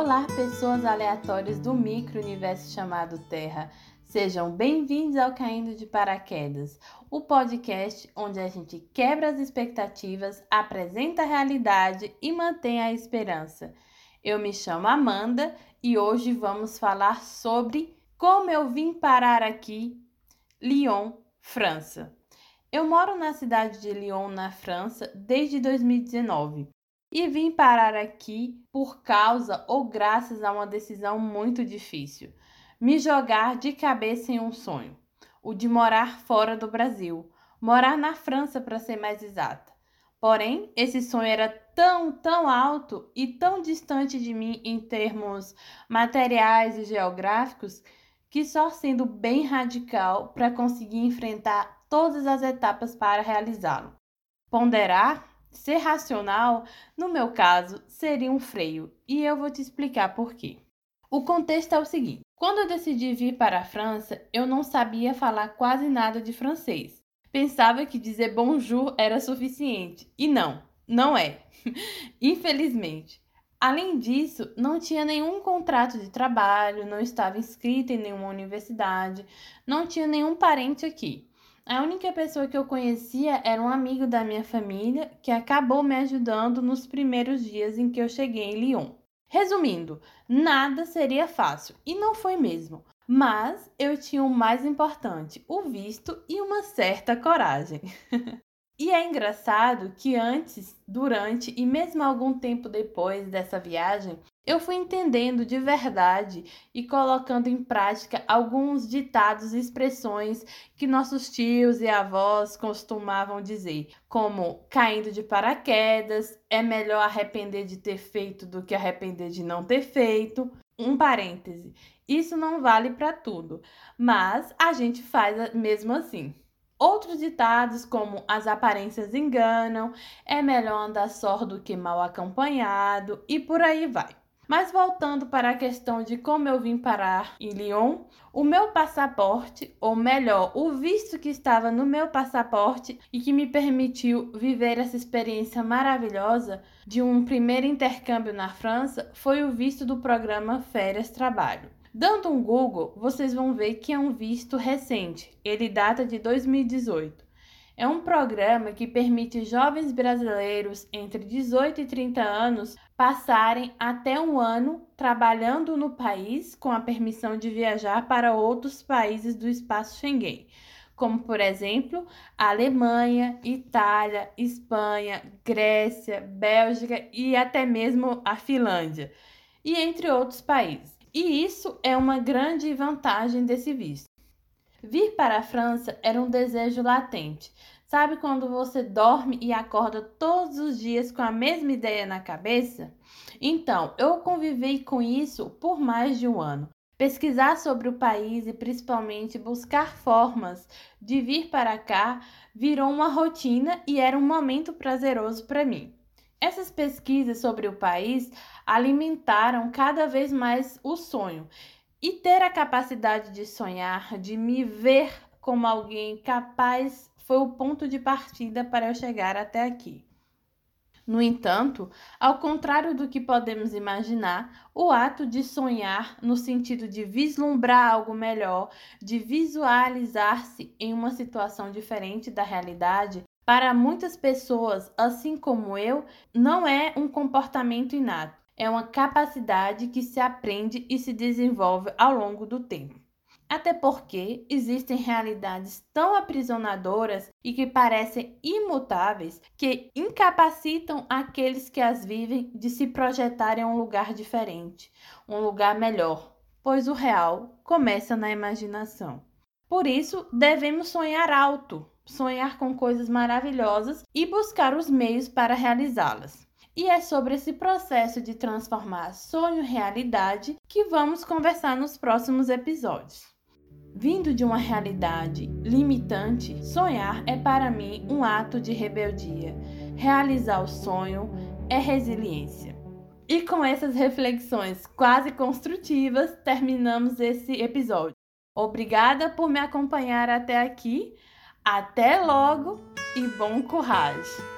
Olá, pessoas aleatórias do micro-universo chamado Terra. Sejam bem-vindos ao Caindo de Paraquedas, o podcast onde a gente quebra as expectativas, apresenta a realidade e mantém a esperança. Eu me chamo Amanda e hoje vamos falar sobre como eu vim parar aqui, Lyon, França. Eu moro na cidade de Lyon, na França, desde 2019 e vim parar aqui por causa ou graças a uma decisão muito difícil: me jogar de cabeça em um sonho, o de morar fora do Brasil, morar na França para ser mais exata. Porém, esse sonho era tão, tão alto e tão distante de mim em termos materiais e geográficos que só sendo bem radical para conseguir enfrentar todas as etapas para realizá-lo. Ponderar Ser racional, no meu caso, seria um freio, e eu vou te explicar por quê. O contexto é o seguinte: quando eu decidi vir para a França, eu não sabia falar quase nada de francês. Pensava que dizer bonjour era suficiente, e não, não é. Infelizmente. Além disso, não tinha nenhum contrato de trabalho, não estava inscrita em nenhuma universidade, não tinha nenhum parente aqui. A única pessoa que eu conhecia era um amigo da minha família que acabou me ajudando nos primeiros dias em que eu cheguei em Lyon. Resumindo, nada seria fácil e não foi mesmo. Mas eu tinha o mais importante, o visto e uma certa coragem. E é engraçado que antes, durante e mesmo algum tempo depois dessa viagem, eu fui entendendo de verdade e colocando em prática alguns ditados e expressões que nossos tios e avós costumavam dizer, como caindo de paraquedas, é melhor arrepender de ter feito do que arrepender de não ter feito. Um parêntese, isso não vale para tudo, mas a gente faz mesmo assim. Outros ditados, como as aparências enganam, é melhor andar só do que mal acompanhado e por aí vai. Mas voltando para a questão de como eu vim parar em Lyon, o meu passaporte, ou melhor, o visto que estava no meu passaporte e que me permitiu viver essa experiência maravilhosa de um primeiro intercâmbio na França, foi o visto do programa Férias Trabalho. Dando um Google, vocês vão ver que é um visto recente, ele data de 2018. É um programa que permite jovens brasileiros entre 18 e 30 anos passarem até um ano trabalhando no país com a permissão de viajar para outros países do espaço Schengen, como por exemplo Alemanha, Itália, Espanha, Grécia, Bélgica e até mesmo a Finlândia, e entre outros países. E isso é uma grande vantagem desse visto. Vir para a França era um desejo latente. Sabe quando você dorme e acorda todos os dias com a mesma ideia na cabeça? Então, eu convivei com isso por mais de um ano. Pesquisar sobre o país e principalmente buscar formas de vir para cá virou uma rotina e era um momento prazeroso para mim. Essas pesquisas sobre o país alimentaram cada vez mais o sonho e ter a capacidade de sonhar, de me ver como alguém capaz, foi o ponto de partida para eu chegar até aqui. No entanto, ao contrário do que podemos imaginar, o ato de sonhar, no sentido de vislumbrar algo melhor, de visualizar-se em uma situação diferente da realidade, para muitas pessoas, assim como eu, não é um comportamento inato, é uma capacidade que se aprende e se desenvolve ao longo do tempo. Até porque existem realidades tão aprisionadoras e que parecem imutáveis que incapacitam aqueles que as vivem de se projetarem a um lugar diferente, um lugar melhor, pois o real começa na imaginação. Por isso, devemos sonhar alto, sonhar com coisas maravilhosas e buscar os meios para realizá-las. E é sobre esse processo de transformar sonho em realidade que vamos conversar nos próximos episódios. Vindo de uma realidade limitante, sonhar é para mim um ato de rebeldia. Realizar o sonho é resiliência. E com essas reflexões quase construtivas, terminamos esse episódio. Obrigada por me acompanhar até aqui. Até logo e bom coragem!